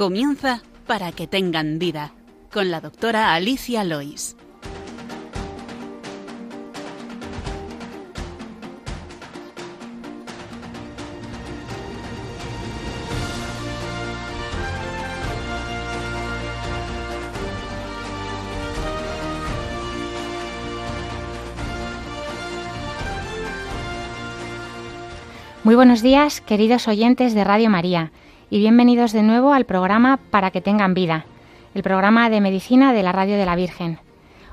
Comienza para que tengan vida con la doctora Alicia Lois. Muy buenos días, queridos oyentes de Radio María, y bienvenidos de nuevo al programa Para que tengan vida, el programa de medicina de la Radio de la Virgen.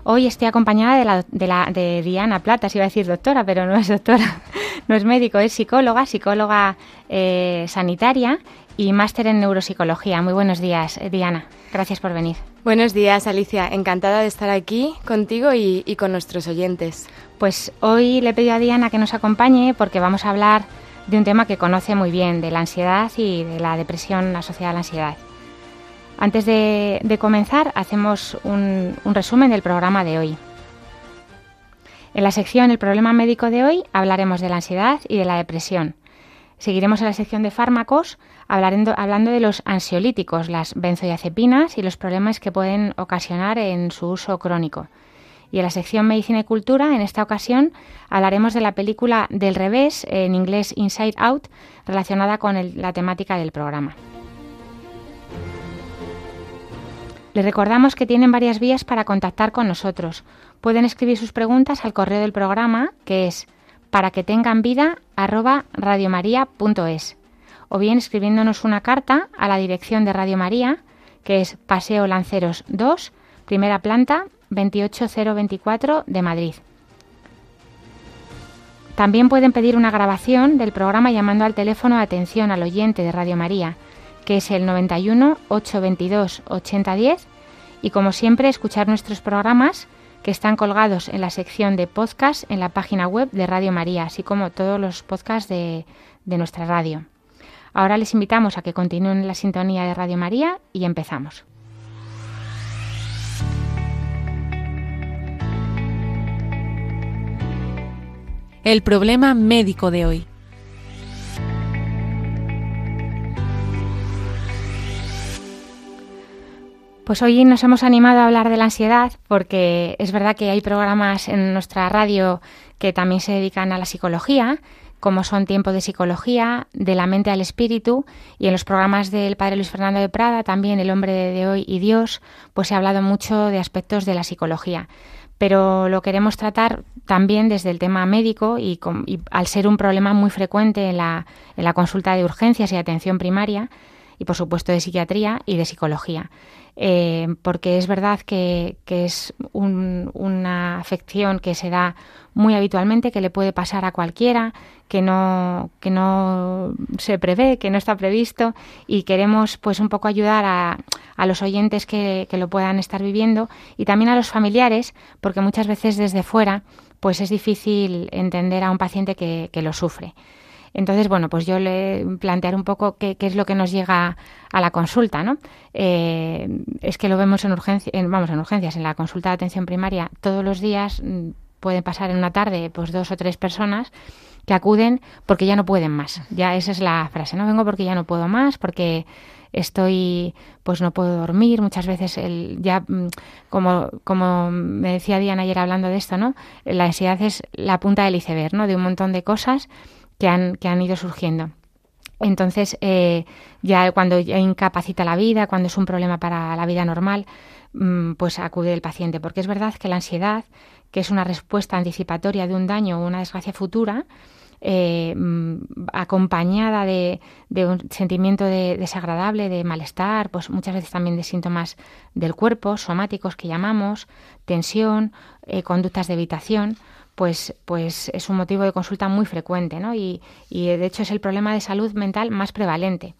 Hoy estoy acompañada de, la, de, la, de Diana Plata, iba a decir doctora, pero no es doctora, no es médico, es psicóloga, psicóloga eh, sanitaria y máster en neuropsicología. Muy buenos días, eh, Diana. Gracias por venir. Buenos días, Alicia. Encantada de estar aquí contigo y, y con nuestros oyentes. Pues hoy le he pedido a Diana que nos acompañe porque vamos a hablar de un tema que conoce muy bien, de la ansiedad y de la depresión asociada a la ansiedad. Antes de, comenzar, hacemos un, un, resumen del programa de hoy. En la sección El problema médico de hoy hablaremos de la ansiedad y de la depresión. Seguiremos en la sección de fármacos hablando, hablando de los ansiolíticos, las benzodiazepinas y los problemas que pueden ocasionar en su uso crónico. Y en la sección Medicina y Cultura, en esta ocasión, hablaremos de la película Del revés, en inglés Inside Out, relacionada con la temática del programa. Les recordamos que tienen varias vías para contactar con nosotros. Pueden escribir sus preguntas al correo del programa, que es para que tengan vida radiomaria.es o bien escribiéndonos una carta a la dirección de Radio María, que es Paseo Lanceros 2, primera planta, 28024 de Madrid. También pueden pedir una grabación del programa llamando al teléfono atención al oyente de Radio María, que es el 91 822 8010, y como siempre escuchar nuestros programas que están colgados en la sección de podcast en la página web de Radio María, así como todos los podcasts de, de nuestra radio. Ahora les invitamos a que continúen la sintonía de Radio María y empezamos. El problema médico de hoy. Pues hoy nos hemos animado a hablar de la ansiedad porque es verdad que hay programas en nuestra radio que también se dedican a la psicología, como son Tiempo de Psicología, De la Mente al Espíritu, y en los programas del Padre Luis Fernando de Prada, también El Hombre de hoy y Dios, pues se ha hablado mucho de aspectos de la psicología pero lo queremos tratar también desde el tema médico y, y al ser un problema muy frecuente en la, en la, consulta de urgencias y atención primaria y por supuesto de psiquiatría y de psicología. Eh, porque es verdad que, que es un, una afección que se da muy habitualmente, que le puede pasar a cualquiera, que no, que no se prevé, que no está previsto y queremos pues un poco ayudar a, a los oyentes que, que, lo puedan estar viviendo y también a los familiares, porque muchas veces desde fuera pues es difícil entender a un paciente que, que lo sufre. Entonces, bueno, pues yo le plantear un poco qué, qué, es lo que nos llega a la consulta, ¿no? Eh, es que lo vemos en urgencias, vamos, en urgencias, en la consulta de atención primaria. Todos los días mm, pueden pasar en una tarde pues dos o tres personas que acuden porque ya no pueden más. Ya esa es la frase, no vengo porque ya no puedo más, porque estoy pues no puedo dormir. Muchas veces el ya mm, como como me decía Diana ayer hablando de esto no la ansiedad es la punta del iceberg no de un montón de cosas que han, que han ido surgiendo. Entonces, eh, ya cuando ya incapacita la vida, cuando es un problema para la vida normal, mmm, pues acude el paciente. Porque es verdad que la ansiedad, que es una respuesta anticipatoria de un daño o una desgracia futura, eh, acompañada de, de, un sentimiento de desagradable, de malestar, pues muchas veces también de síntomas del cuerpo, somáticos que llamamos, tensión, eh, conductas de evitación, pues, pues es un motivo de consulta muy frecuente, ¿no? Y, y de hecho es el problema de salud mental más prevalente.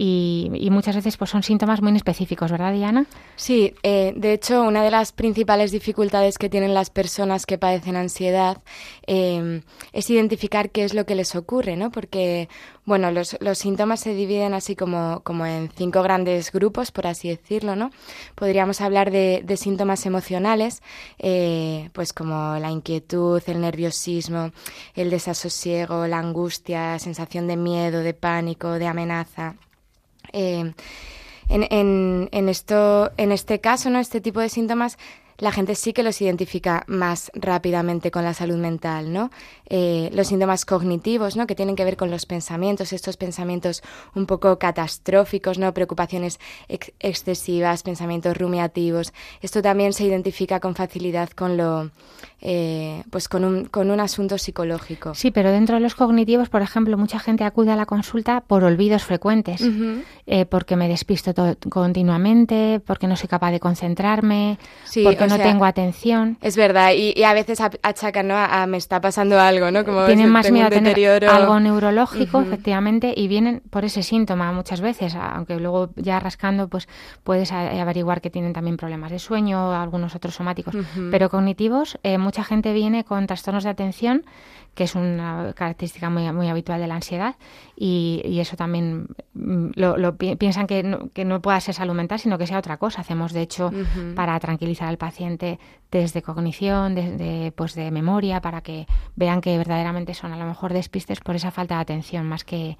Y, y, muchas veces pues son síntomas muy específicos, ¿verdad, Diana? Sí, eh, de hecho, una de las principales dificultades que tienen las personas que padecen ansiedad eh, es identificar qué es lo que les ocurre, ¿no? Porque, bueno, los, los síntomas se dividen así como, como, en cinco grandes grupos, por así decirlo, ¿no? Podríamos hablar de, síntomas emocionales, eh, pues como la inquietud, el nerviosismo, el desasosiego, la angustia, sensación de miedo, de pánico, de amenaza. Eh, en, en, en, esto, en este caso, ¿no? Este tipo de síntomas la gente sí que los identifica más rápidamente con la salud mental, ¿no? Eh, los síntomas cognitivos, ¿no? Que tienen que ver con los pensamientos, estos pensamientos un poco catastróficos, ¿no? Preocupaciones excesivas, pensamientos rumiativos. Esto también se identifica con facilidad con lo, eh, pues con un, con un asunto psicológico. Sí, pero dentro de los cognitivos, por ejemplo, mucha gente acude a la consulta por olvidos frecuentes, eh, porque me despisto continuamente, porque no soy capaz de concentrarme, porque no tengo atención. Es verdad, y, a veces achacan, ¿no? A, me está pasando algo, ¿no? Como Tienen más miedo a tener algo neurológico, efectivamente, y vienen por ese síntoma muchas veces, aunque luego ya rascando, pues puedes averiguar que tienen también problemas de sueño, o algunos otros somáticos, pero cognitivos, eh, mucha gente viene con trastornos de atención, que es una característica muy, muy habitual de la ansiedad, y, eso también mm, lo, piensan que no, que no pueda ser salud mental, sino que sea otra cosa. Hacemos, de hecho, para tranquilizar al paciente desde cognición, desde pues de memoria, para que vean que verdaderamente son a lo mejor despistes por esa falta de atención, más que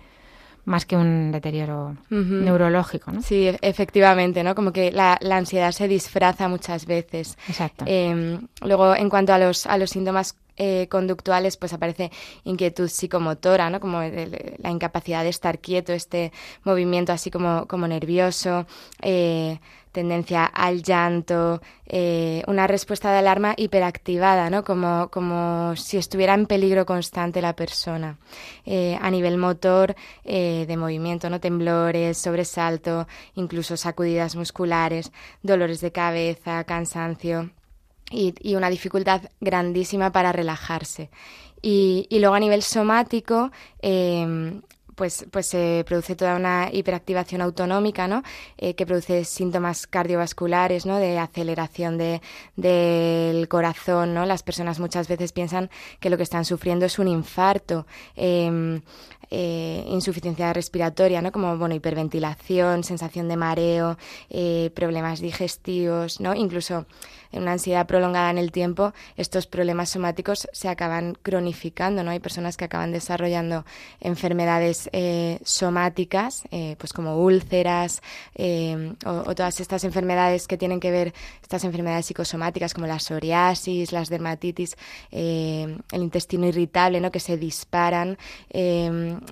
más que un deterioro neurológico, ¿no? Sí, e-, efectivamente, ¿no? Como que la, ansiedad se disfraza muchas veces. Exacto. Em, luego, en cuanto a los, a los síntomas eh, conductuales, pues aparece inquietud psicomotora, ¿no? Como la incapacidad de estar quieto, este movimiento así como, como nervioso, eh, tendencia al llanto, eh, una respuesta de alarma hiperactivada, ¿no? Como, como si estuviera en peligro constante la persona. Eh, a nivel motor, eh, de movimiento, ¿no? Temblores, sobresalto, incluso sacudidas musculares, dolores de cabeza, cansancio. Y, y una dificultad grandísima para relajarse. Y, y, luego a nivel somático, eh, pues, pues se produce toda una hiperactivación autonómica, ¿no? Eh, que produce síntomas cardiovasculares, ¿no? De aceleración de, del corazón, ¿no? Las personas muchas veces piensan que lo que están sufriendo es un infarto. Em, eh, insuficiencia respiratoria, ¿no? Como bueno, hiperventilación, sensación de mareo, eh, problemas digestivos, ¿no? Incluso en una ansiedad prolongada en el tiempo, estos problemas somáticos se acaban cronificando, ¿no? Hay personas que acaban desarrollando enfermedades eh, somáticas, pues como úlceras o, o, todas estas enfermedades que tienen que ver, estas enfermedades psicosomáticas como la psoriasis, las dermatitis, el intestino irritable, ¿no? Que se disparan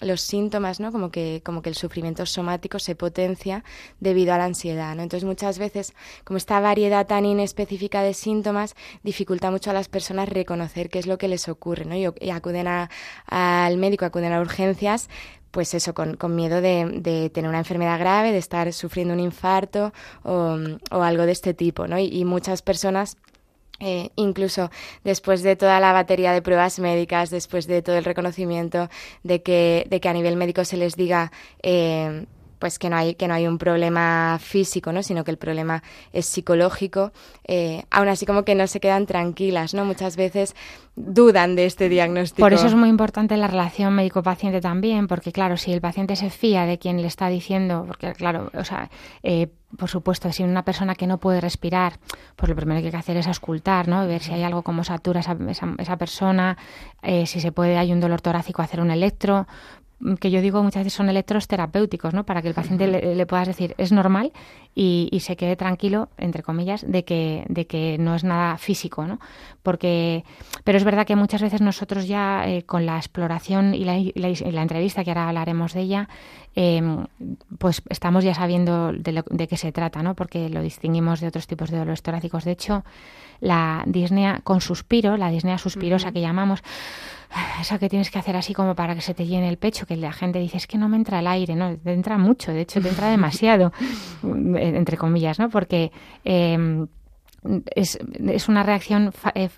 los síntomas, ¿no? Como que, como que el sufrimiento somático se potencia debido a la ansiedad, ¿no? Entonces muchas veces, como esta variedad tan inespecífica de síntomas, dificulta mucho a las personas reconocer qué es lo que les ocurre, ¿no? Y, acuden al médico, acuden a urgencias, pues eso, con, miedo de, tener una enfermedad grave, de estar sufriendo un infarto o, algo de este tipo, ¿no? y muchas personas eh, incluso después de toda la batería de pruebas médicas, después de todo el reconocimiento de que, de que a nivel médico se les diga eh, pues que no hay que no hay un problema físico no sino que el problema es psicológico eh, aún así como que no se quedan tranquilas no muchas veces dudan de este diagnóstico. Por eso es muy importante la relación médico paciente también porque claro si el paciente se fía de quien le está diciendo porque claro o sea eh, por supuesto, si una persona que no puede respirar, pues lo primero que hay que hacer es auscultar, ¿no? Ver si hay algo como satura esa, esa, persona, eh, si se puede, hay un dolor torácico, hacer un electro, que yo digo muchas veces son electros terapéuticos, ¿no? Para que el paciente le, le, puedas decir es normal y, y, se quede tranquilo, entre comillas, de que, de que no es nada físico, ¿no? Porque, pero es verdad que muchas veces nosotros ya eh, con la exploración y la, y la, entrevista, que ahora hablaremos de ella, eh, pues estamos ya sabiendo de, de qué se trata, ¿no? Porque lo distinguimos de otros tipos de dolores torácicos. De hecho, la disnea con suspiro, la disnea suspirosa que llamamos, esa que tienes que hacer así como para que se te llene el pecho, que la gente dice es que no me entra el aire, no, te entra mucho, de hecho te entra demasiado, entre comillas, ¿no? Porque eh, es, es, una reacción eh,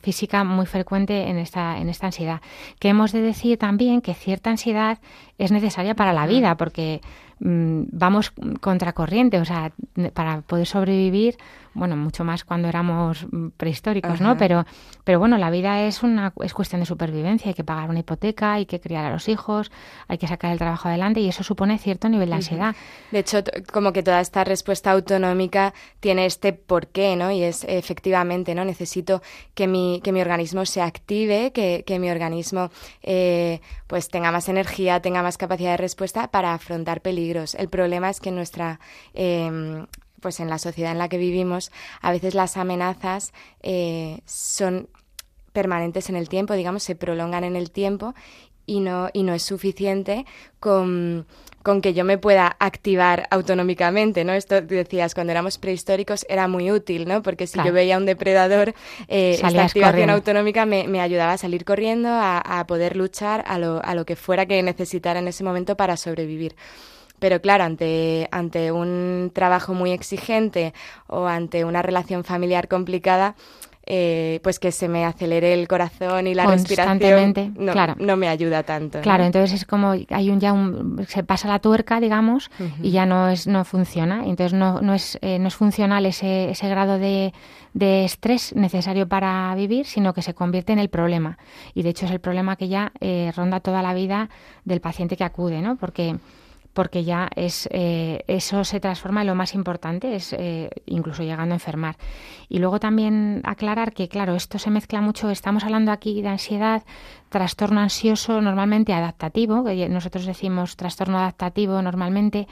física muy frecuente en esta, en esta ansiedad. Que hemos de decir también que cierta ansiedad es necesaria para la vida, porque Mm, vamos contracorriente, o sea, para poder sobrevivir, bueno, mucho más cuando éramos prehistóricos, ¿no? Pero, pero bueno, la vida es una es cuestión de supervivencia, hay que pagar una hipoteca, hay que criar a los hijos, hay que sacar el trabajo adelante y eso supone cierto nivel de ansiedad. De hecho, como que toda esta respuesta autonómica tiene este porqué, ¿no? Y es efectivamente, ¿no? Necesito que mi, que mi organismo se active, que, que mi organismo eh, pues tenga más energía, tenga más capacidad de respuesta para afrontar peligros peligros. El problema es que nuestra em, pues en la sociedad en la que vivimos, a veces las amenazas eh, son permanentes en el tiempo, digamos, se prolongan en el tiempo y no, y no es suficiente con, que yo me pueda activar autonómicamente, ¿no? Esto decías, cuando éramos prehistóricos era muy útil, ¿no? Porque si yo veía un depredador, eh, esta activación autonómica me, ayudaba a salir corriendo, a, a poder luchar a lo, a lo que fuera que necesitara en ese momento para sobrevivir. Pero claro, ante, ante un trabajo muy exigente o ante una relación familiar complicada, eh, pues que se me acelere el corazón y la respiración no, claro. no me ayuda tanto. Claro, entonces es como hay un ya un, se pasa la tuerca, digamos, y ya no es no funciona. Entonces no, no es eh, no es funcional ese, ese grado de, de estrés necesario para vivir, sino que se convierte en el problema. Y de hecho es el problema que ya eh, ronda toda la vida del paciente que acude, ¿no? Porque porque ya es eh, eso se transforma en lo más importante, es eh, incluso llegando a enfermar. Y luego también aclarar que, claro, esto se mezcla mucho, estamos hablando aquí de ansiedad, trastorno ansioso normalmente adaptativo, que nosotros decimos trastorno adaptativo normalmente,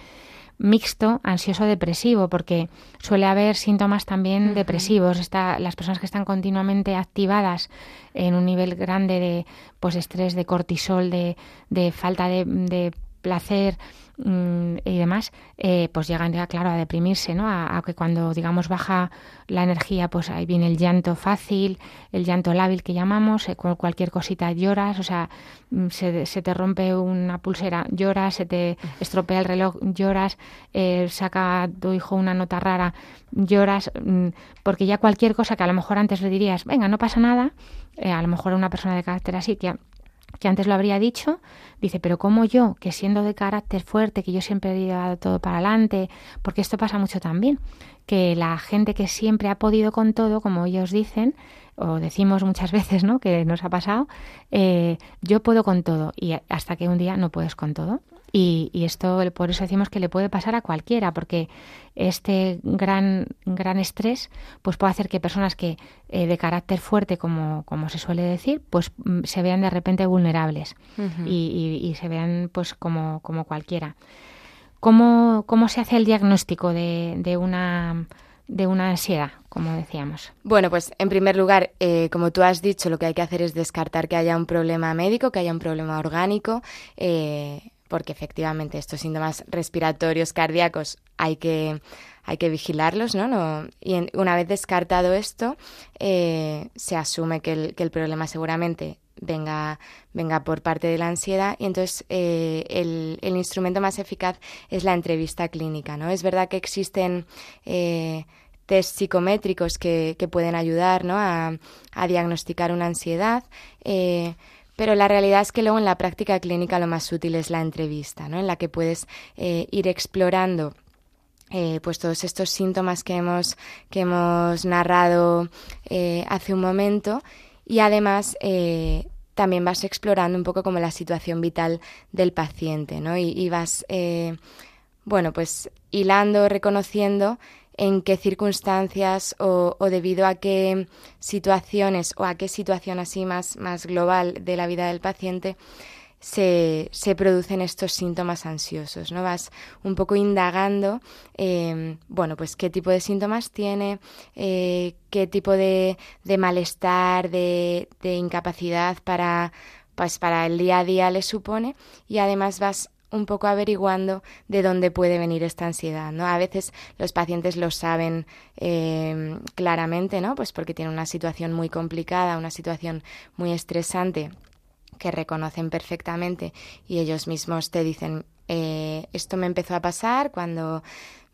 mixto ansioso-depresivo, porque suele haber síntomas también depresivos. Está, las personas que están continuamente activadas en un nivel grande de pues estrés, de cortisol, de, de falta de, de placer, Mm, y demás, eh, pues llegan ya, claro, a deprimirse, ¿no? A, que cuando, digamos, baja la energía, pues ahí viene el llanto fácil, el llanto lábil que llamamos, eh, cualquier cosita lloras, o sea, mm, se, te rompe una pulsera, lloras, se te estropea el reloj, lloras, eh, saca tu hijo una nota rara, lloras, mm, porque ya cualquier cosa que a lo mejor antes le dirías, venga, no pasa nada, a lo mejor una persona de carácter así, que que antes lo habría dicho, dice, pero como yo, que siendo de carácter fuerte, que yo siempre he llevado todo para adelante, porque esto pasa mucho también, que la gente que siempre ha podido con todo, como ellos dicen, o decimos muchas veces, ¿no? Que nos ha pasado, eh, yo puedo con todo, y hasta que un día no puedes con todo. Y, esto por eso decimos que le puede pasar a cualquiera, porque este gran, gran estrés pues puede hacer que personas que eh, de carácter fuerte, como, como se suele decir, pues mm, se vean de repente vulnerables y, se vean pues como, como cualquiera. ¿Cómo, ¿Cómo se hace el diagnóstico de, de una de una ansiedad, como decíamos? Bueno, pues en primer lugar, eh, como tú has dicho, lo que hay que hacer es descartar que haya un problema médico, que haya un problema orgánico. Eh, porque efectivamente estos síntomas respiratorios cardíacos hay que, hay que vigilarlos, ¿no? y una vez descartado esto, eh, se asume que el, que el, problema seguramente venga, venga por parte de la ansiedad y entonces eh, el, el, instrumento más eficaz es la entrevista clínica, ¿no? Es verdad que existen... Eh, test psicométricos que, que pueden ayudar ¿no? a, a diagnosticar una ansiedad, eh, pero la realidad es que luego en la práctica clínica lo más útil es la entrevista, ¿no? En la que puedes eh, ir explorando eh, pues todos estos síntomas que hemos, que hemos narrado eh, hace un momento y además también vas explorando un poco como la situación vital del paciente, ¿no? Y, y vas, bueno, pues hilando, reconociendo en qué circunstancias o, debido a qué situaciones o a qué situación así más, más global de la vida del paciente se, se producen estos síntomas ansiosos, ¿no? Vas un poco indagando, em, bueno, pues qué tipo de síntomas tiene, eh, qué tipo de, de malestar, de, de incapacidad para, pues para el día a día le supone y además vas un poco averiguando de dónde puede venir esta ansiedad, ¿no? A veces los pacientes lo saben eh, claramente, ¿no? Pues porque tienen una situación muy complicada, una situación muy estresante que reconocen perfectamente y ellos mismos te dicen eh, esto me empezó a pasar cuando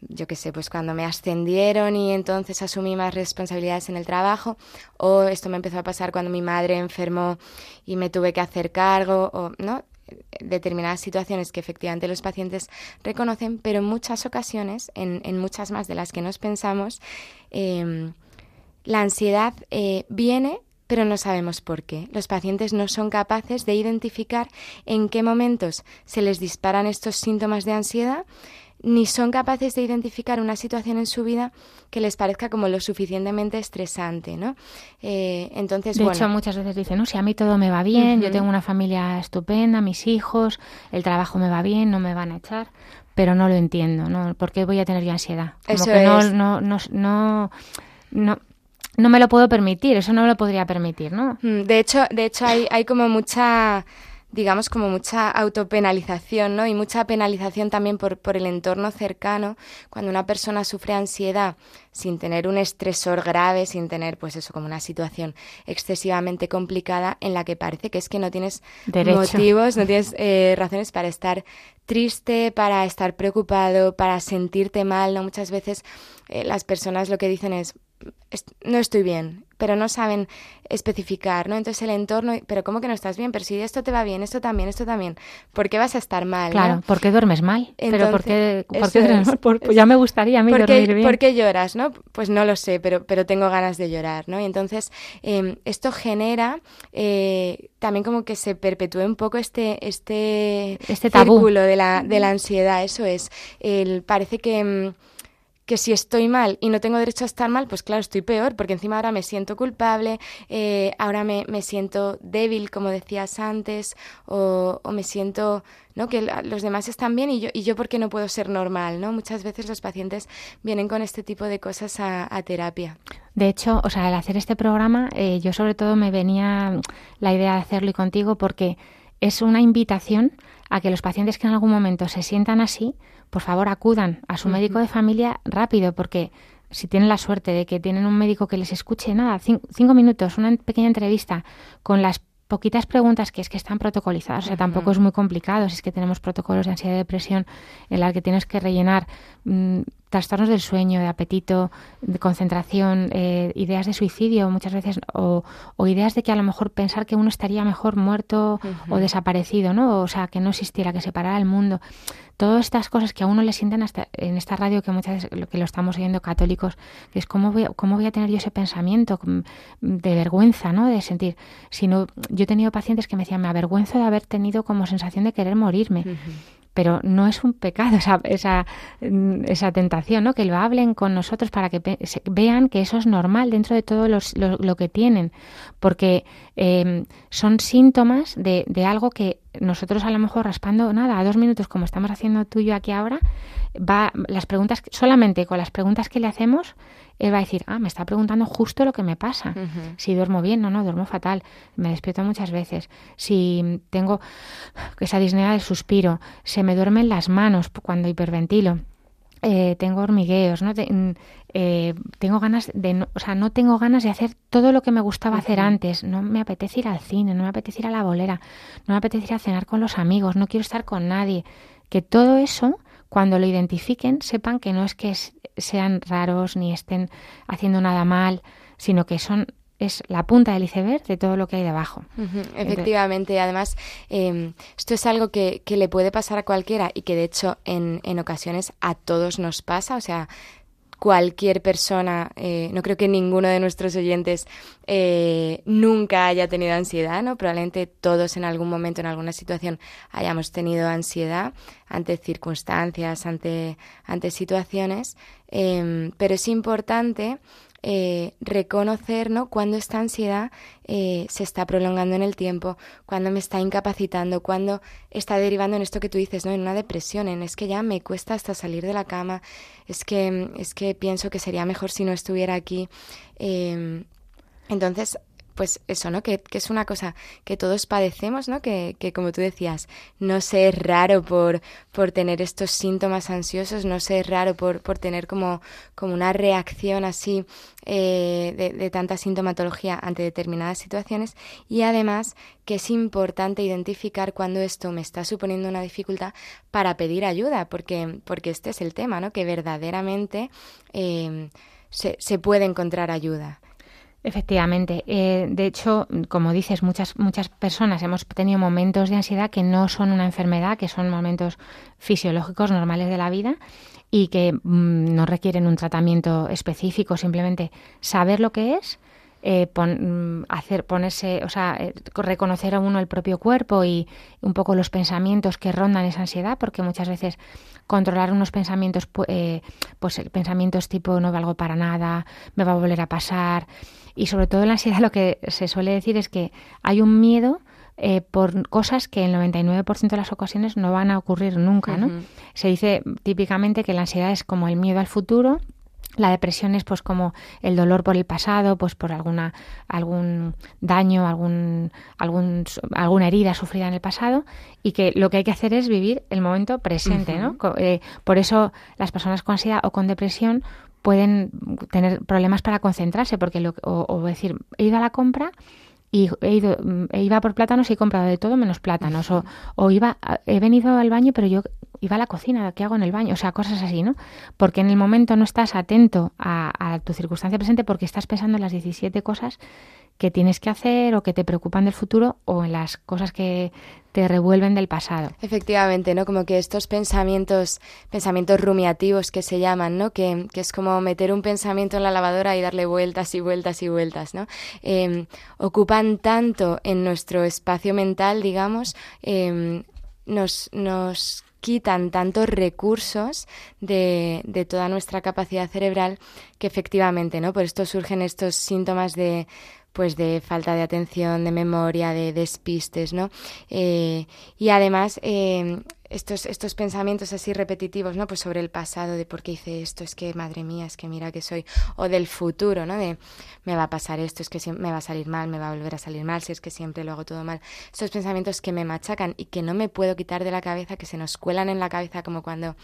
yo qué sé, pues cuando me ascendieron y entonces asumí más responsabilidades en el trabajo, o esto me empezó a pasar cuando mi madre enfermó y me tuve que hacer cargo, o no, determinadas situaciones que efectivamente los pacientes reconocen, pero en muchas ocasiones, en, muchas más de las que nos pensamos, em, la ansiedad eh, viene pero no sabemos por qué. Los pacientes no son capaces de identificar en qué momentos se les disparan estos síntomas de ansiedad, ni son capaces de identificar una situación en su vida que les parezca como lo suficientemente estresante, ¿no? Eh, entonces, de hecho, muchas veces dicen, no, si a mí todo me va bien, yo tengo una familia estupenda, mis hijos, el trabajo me va bien, no me van a echar, pero no lo entiendo, ¿no? ¿Por qué voy a tener yo ansiedad? Como que no, no, no, no, no, no me lo puedo permitir, eso no me lo podría permitir, ¿no? Mm, de hecho, de hecho hay, hay como mucha digamos, como mucha autopenalización, ¿no? Y mucha penalización también por, por el entorno cercano. Cuando una persona sufre ansiedad sin tener un estresor grave, sin tener, pues eso, como una situación excesivamente complicada en la que parece que es que no tienes motivos, no tienes eh, razones para estar triste, para estar preocupado, para sentirte mal, ¿no? Muchas veces eh, las personas lo que dicen es, no estoy bien, pero no saben especificar, ¿no? Entonces el entorno, pero ¿cómo que no estás bien? Pero si esto te va bien, esto también, esto también, ¿por qué vas a estar mal? Claro, ¿por qué duermes mal? pero ¿por qué, por pues ya me gustaría a mí dormir bien. ¿Por qué lloras, no? Pues no lo sé, pero, pero tengo ganas de llorar, ¿no? Y entonces em, esto genera eh, también como que se perpetúe un poco este, este, este círculo de la, de la ansiedad, eso es. El, parece que em, que si estoy mal y no tengo derecho a estar mal, pues claro, estoy peor, porque encima ahora me siento culpable, eh, ahora me, me, siento débil, como decías antes, o, me siento, ¿no? Que los demás están bien y yo, y yo porque no puedo ser normal, ¿no? Muchas veces los pacientes vienen con este tipo de cosas a, terapia. De hecho, o sea, al hacer este programa, eh, yo sobre todo me venía la idea de hacerlo y contigo porque es una invitación a que los pacientes que en algún momento se sientan así, por favor acudan a su médico de familia rápido, porque si tienen la suerte de que tienen un médico que les escuche, nada, cinco, minutos, una pequeña entrevista con las poquitas preguntas que es que están protocolizadas, o sea, tampoco es muy complicado, si es que tenemos protocolos de ansiedad y depresión en la que tienes que rellenar mm, trastornos del sueño, de apetito, de concentración, eh, ideas de suicidio muchas veces, o, ideas de que a lo mejor pensar que uno estaría mejor muerto o desaparecido, ¿no? O sea, que no existiera, que separara el mundo. Todas estas cosas que a uno le sienten hasta en esta radio que muchas veces lo que lo estamos oyendo católicos, que es cómo voy, cómo voy a tener yo ese pensamiento de vergüenza, ¿no? De sentir, si no, yo he tenido pacientes que me decían, me avergüenzo de haber tenido como sensación de querer morirme pero no es un pecado esa, esa, mm, esa tentación, ¿no? Que lo hablen con nosotros para que vean que eso es normal dentro de todo los, lo, que tienen, porque em, son síntomas de, de algo que nosotros a lo mejor raspando nada, a dos minutos como estamos haciendo tú y yo aquí ahora, va las preguntas, solamente con las preguntas que le hacemos, él va a decir, ah, me está preguntando justo lo que me pasa. Si duermo bien, no, no, duermo fatal. Me despierto muchas veces. Si tengo esa disnea del suspiro, se me duermen las manos cuando hiperventilo. Eh, tengo hormigueos, ¿no? Mm, eh, tengo ganas de, o sea, no tengo ganas de hacer todo lo que me gustaba hacer antes. No me apetece ir al cine, no me apetece ir a la bolera, no me apetece ir a cenar con los amigos, no quiero estar con nadie. Que todo eso, cuando lo identifiquen, sepan que no es que sean raros ni estén haciendo nada mal, sino que son es la punta del iceberg de todo lo que hay debajo. efectivamente, además, em, esto es algo que, que, le puede pasar a cualquiera y que de hecho en, en ocasiones a todos nos pasa, o sea, cualquier persona, eh, no creo que ninguno de nuestros oyentes eh, nunca haya tenido ansiedad, ¿no? Probablemente todos en algún momento, en alguna situación, hayamos tenido ansiedad ante circunstancias, ante, ante situaciones, em, pero es importante eh, reconocer ¿no? cuando esta ansiedad eh, se está prolongando en el tiempo, cuando me está incapacitando, cuando está derivando en esto que tú dices, ¿no? en una depresión, en es que ya me cuesta hasta salir de la cama, es que, es que pienso que sería mejor si no estuviera aquí. Eh, entonces, pues eso, ¿no? Que, que, es una cosa que todos padecemos, ¿no? Que, que como tú decías, no sé, es raro por, por tener estos síntomas ansiosos, no sé, es raro por, por tener como, como una reacción así eh, de, tanta sintomatología ante determinadas situaciones y además que es importante identificar cuando esto me está suponiendo una dificultad para pedir ayuda, porque, porque este es el tema, ¿no? Que verdaderamente eh, se, se puede encontrar ayuda. Efectivamente. Eh, de hecho, como dices, muchas, muchas personas hemos tenido momentos de ansiedad que no son una enfermedad, que son momentos fisiológicos normales de la vida y que mm, no requieren un tratamiento específico, simplemente saber lo que es, eh, mm, hacer ponerse, o sea, eh, reconocer a uno el propio cuerpo y un poco los pensamientos que rondan esa ansiedad, porque muchas veces controlar unos pensamientos, pues pensamientos tipo no valgo para nada, me va a volver a pasar, y sobre todo en la ansiedad lo que se suele decir es que hay un miedo eh, por cosas que en el 99% de las ocasiones no van a ocurrir nunca, ¿no? Se dice típicamente que la ansiedad es como el miedo al futuro, la depresión es pues como el dolor por el pasado, pues por alguna algún daño, algún, algún alguna herida sufrida en el pasado y que lo que hay que hacer es vivir el momento presente, ¿no? Eh, por eso las personas con ansiedad o con depresión pueden tener problemas para concentrarse porque lo, o decir he ido a la compra y he ido, e iba por plátanos y he comprado de todo menos plátanos. O, o iba, he venido al baño, pero yo iba a la cocina, ¿qué hago en el baño? O sea, cosas así, ¿no? Porque en el momento no estás atento a, a tu circunstancia presente porque estás pensando en las 17 cosas que tienes que hacer o que te preocupan del futuro o en las cosas que te revuelven del pasado. Efectivamente, ¿no? Como que estos pensamientos, pensamientos rumiativos que se llaman, ¿no? Que, que es como meter un pensamiento en la lavadora y darle vueltas y vueltas y vueltas, ¿no? Em, ocupan tanto en nuestro espacio mental, digamos, em, nos, nos quitan tantos recursos de, de, toda nuestra capacidad cerebral que efectivamente, ¿no? Por esto surgen estos síntomas de pues de falta de atención, de memoria, de despistes, ¿no? Eh, y además eh, estos, estos pensamientos así repetitivos, ¿no? Pues sobre el pasado, de por qué hice esto, es que madre mía, es que mira que soy, o del futuro, ¿no? De me va a pasar esto, es que me va a salir mal, me va a volver a salir mal, si es que siempre lo hago todo mal. Estos pensamientos que me machacan y que no me puedo quitar de la cabeza, que se nos cuelan en la cabeza como cuando,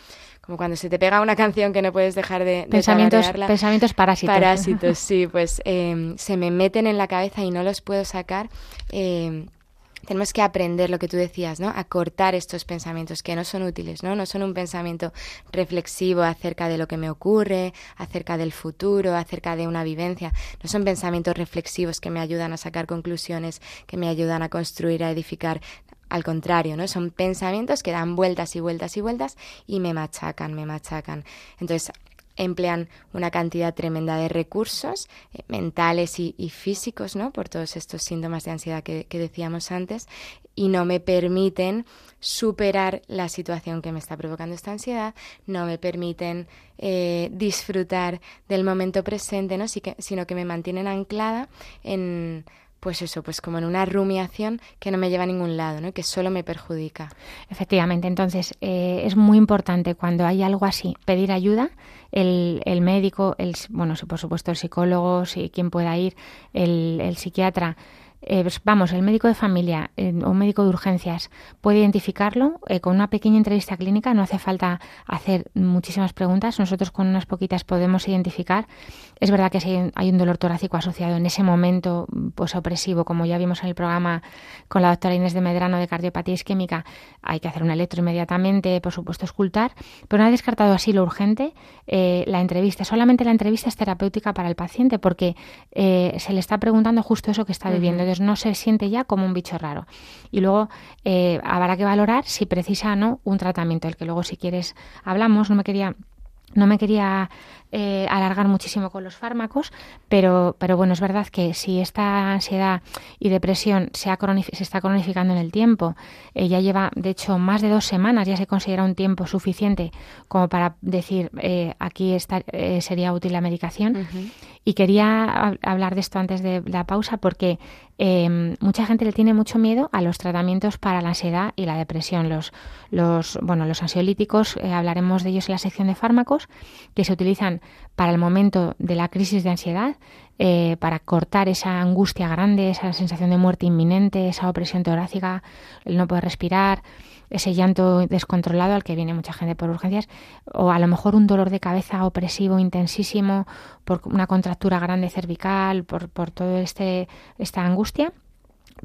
como cuando se te pega una canción que no puedes dejar de, pensamientos, pensamientos parásitos. Parásitos, sí, pues eh, se me meten en la cabeza y no los puedo sacar. Eh, tenemos que aprender lo que tú decías, ¿no? A cortar estos pensamientos que no son útiles, ¿no? No son un pensamiento reflexivo acerca de lo que me ocurre, acerca del futuro, acerca de una vivencia. No son pensamientos reflexivos que me ayudan a sacar conclusiones, que me ayudan a construir, a edificar. Al contrario, ¿no? Son pensamientos que dan vueltas y vueltas y vueltas y me machacan, me machacan. Entonces, emplean una cantidad tremenda de recursos eh, mentales y, físicos, ¿no? Por todos estos síntomas de ansiedad que, decíamos antes, y no me permiten superar la situación que me está provocando esta ansiedad, no me permiten eh, disfrutar del momento presente, ¿no? sino que me mantienen anclada en pues eso, pues como en una rumiación que no me lleva a ningún lado, ¿no? que solo me perjudica. Efectivamente, entonces eh, es muy importante cuando hay algo así pedir ayuda. El, el médico, el, bueno, por supuesto el psicólogo, si quien pueda ir, el, el psiquiatra, eh, pues vamos, el médico de familia eh, o un médico de urgencias puede identificarlo eh, con una pequeña entrevista clínica, no hace falta hacer muchísimas preguntas, nosotros con unas poquitas podemos identificar. Es verdad que si hay un dolor torácico asociado en ese momento pues opresivo, como ya vimos en el programa con la doctora Inés de Medrano de cardiopatía isquémica, hay que hacer un electro inmediatamente, por supuesto escultar, pero no ha descartado así lo urgente, la entrevista, solamente la entrevista es terapéutica para el paciente porque se le está preguntando justo eso que está viviendo no se siente ya como un bicho raro. Y luego eh, habrá que valorar si precisa o no un tratamiento, el que luego si quieres hablamos, no me quería no me quería eh, alargar muchísimo con los fármacos, pero, pero bueno, es verdad que si esta ansiedad y depresión se, se está cronificando en el tiempo, eh, ya lleva, de hecho, más de dos semanas, ya se considera un tiempo suficiente como para decir eh, aquí está, sería útil la medicación. Y quería hablar de esto antes de la pausa porque mucha gente le tiene mucho miedo a los tratamientos para la ansiedad y la depresión. Los, los, bueno, los ansiolíticos, hablaremos de ellos en la sección de fármacos, que se utilizan para el momento de la crisis de ansiedad, eh, para cortar esa angustia grande, esa sensación de muerte inminente, esa opresión torácica, el no poder respirar, ese llanto descontrolado al que viene mucha gente por urgencias, o a lo mejor un dolor de cabeza opresivo intensísimo por una contractura grande cervical, por, por toda este, esta angustia.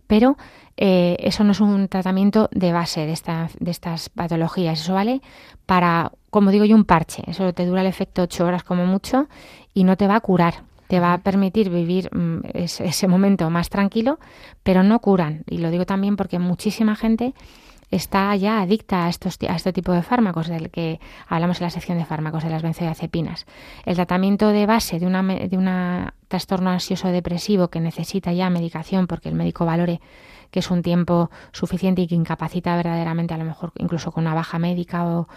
Pero eh, eso no es un tratamiento de base de, esta, de estas patologías. Eso vale para como digo yo, un parche. Eso te dura el efecto ocho horas como mucho y no te va a curar. Te va a permitir vivir mm, ese, momento más tranquilo, pero no curan. Y lo digo también porque muchísima gente está ya adicta a, estos, a este tipo de fármacos, del que hablamos en la sección de fármacos, de las benzodiazepinas. El tratamiento de base de un de una trastorno ansioso depresivo que necesita ya medicación porque el médico valore que es un tiempo suficiente y que incapacita verdaderamente, a lo mejor incluso con una baja médica o,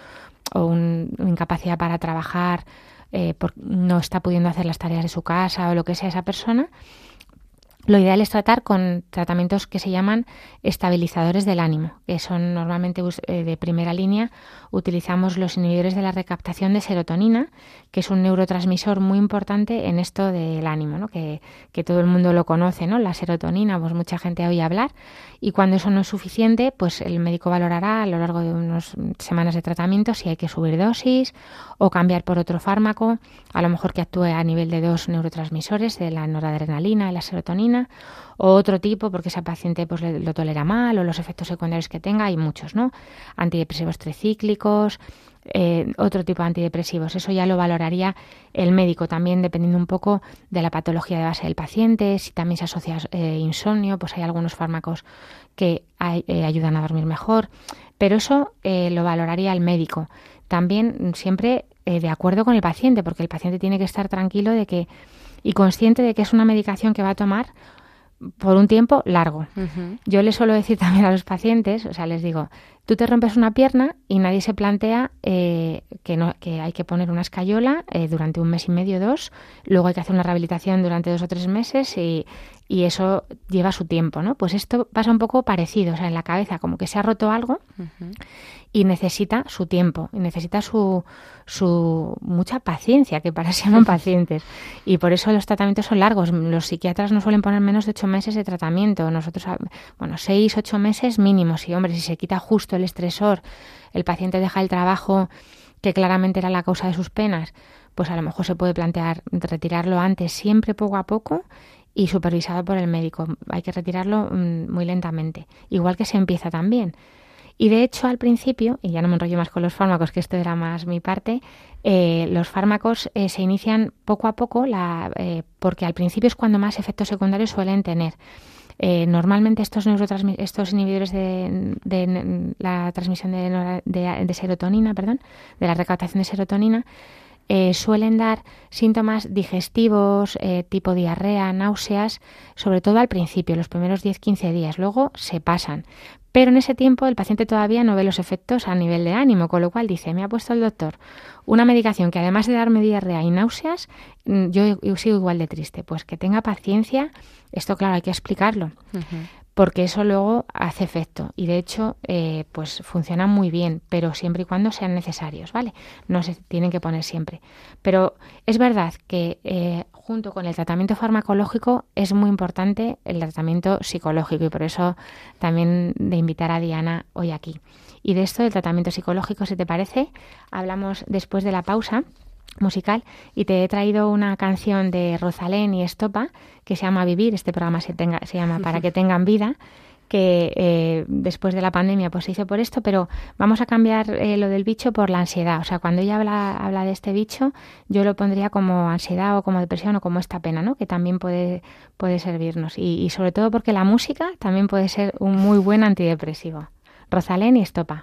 o una incapacidad para trabajar, eh, no está pudiendo hacer las tareas de su casa o lo que sea esa persona, lo ideal es tratar con tratamientos que se llaman estabilizadores del ánimo, que son normalmente eh, de primera línea. Utilizamos los inhibidores de la recaptación de serotonina, que es un neurotransmisor muy importante en esto del ánimo, ¿no? que, que todo el mundo lo conoce, ¿no? La serotonina, pues mucha gente oye hablar. Y cuando eso no es suficiente, pues el médico valorará a lo largo de unas semanas de tratamiento si hay que subir dosis o cambiar por otro fármaco, a lo mejor que actúe a nivel de dos neurotransmisores, de la noradrenalina y la serotonina, o otro tipo porque esa paciente pues lo tolera mal o los efectos secundarios que tenga, hay muchos, ¿no? Antidepresivos tricíclicos, eh, otro tipo de antidepresivos. Eso ya lo valoraría el médico también, dependiendo un poco de la patología de base del paciente. Si también se asocia eh, insomnio, pues hay algunos fármacos que eh, ayudan a dormir mejor. Pero eso lo valoraría el médico. También siempre de acuerdo con el paciente, porque el paciente tiene que estar tranquilo de que y consciente de que es una medicación que va a tomar por un tiempo largo. Yo les suelo decir también a los pacientes, o sea, les digo, tú te rompes una pierna y nadie se plantea eh, que, no, que hay que poner una escayola eh, durante un mes y medio, dos, luego hay que hacer una rehabilitación durante dos o tres meses y, y eso lleva su tiempo, ¿no? Pues esto pasa un poco parecido, o sea, en la cabeza como que se ha roto algo y necesita su tiempo, y necesita su, su mucha paciencia, que para eso se llaman pacientes. Y por eso los tratamientos son largos. Los psiquiatras no suelen poner menos de ocho meses de tratamiento. Nosotros, ah, bueno, seis, ocho meses mínimos. Y hombre, si se quita justo el estresor, el paciente deja el trabajo que claramente era la causa de sus penas, pues a lo mejor se puede plantear retirarlo antes, siempre poco a poco y supervisado por el médico. Hay que retirarlo mm, muy lentamente, igual que se empieza también. Y de hecho, al principio, y ya no me enrollo más con los fármacos, que esto era más mi parte, eh, los fármacos eh, se inician poco a poco, la, eh, porque al principio es cuando más efectos secundarios suelen tener. normalmente estos estos inhibidores de, de, la transmisión de, de, serotonina, perdón, de la recaptación de serotonina, eh, suelen dar síntomas digestivos, eh, tipo diarrea, náuseas, sobre todo al principio, los primeros 10-15 días. Luego se pasan. Pero en ese tiempo el paciente todavía no ve los efectos a nivel de ánimo, con lo cual dice, me ha puesto el doctor una medicación que además de darme diarrea y náuseas, mm, yo, sigo igual de triste. Pues que tenga paciencia, esto claro, hay que explicarlo porque eso luego hace efecto y de hecho eh, pues funciona muy bien, pero siempre y cuando sean necesarios, ¿vale? No se tienen que poner siempre. Pero es verdad que eh, junto con el tratamiento farmacológico es muy importante el tratamiento psicológico y por eso también de invitar a Diana hoy aquí. Y de esto del tratamiento psicológico, si te parece, hablamos después de la pausa musical y te he traído una canción de Rosalén y Estopa que se llama Vivir, este programa se, tenga, se llama Para que tengan vida que eh, después de la pandemia pues se hizo por esto, pero vamos a cambiar eh, lo del bicho por la ansiedad. O sea, cuando ella habla, habla de este bicho, yo lo pondría como ansiedad o como depresión o como esta pena, ¿no? Que también puede, puede servirnos. Y, y sobre todo porque la música también puede ser un muy buen antidepresivo. Rosalén y Estopa.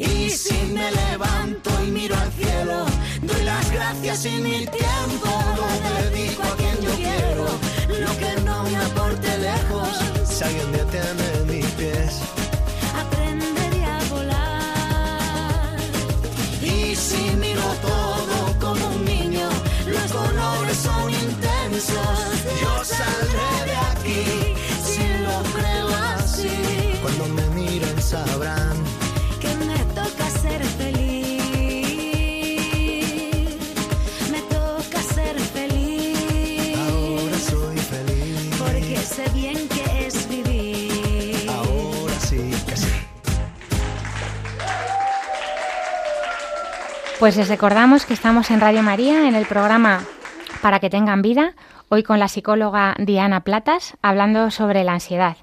Y si me levanto y miro al cielo, doy las gracias y mi tiempo lo dedico a quien yo quiero. Lo que no me aporte lejos, si alguien detiene mis pies. Aprenderé a volar. Y si miro todo como un niño, los colores son intensos. Pues les recordamos que estamos en Radio María en el programa Para que tengan vida, hoy con la psicóloga Diana Platas, hablando sobre la ansiedad.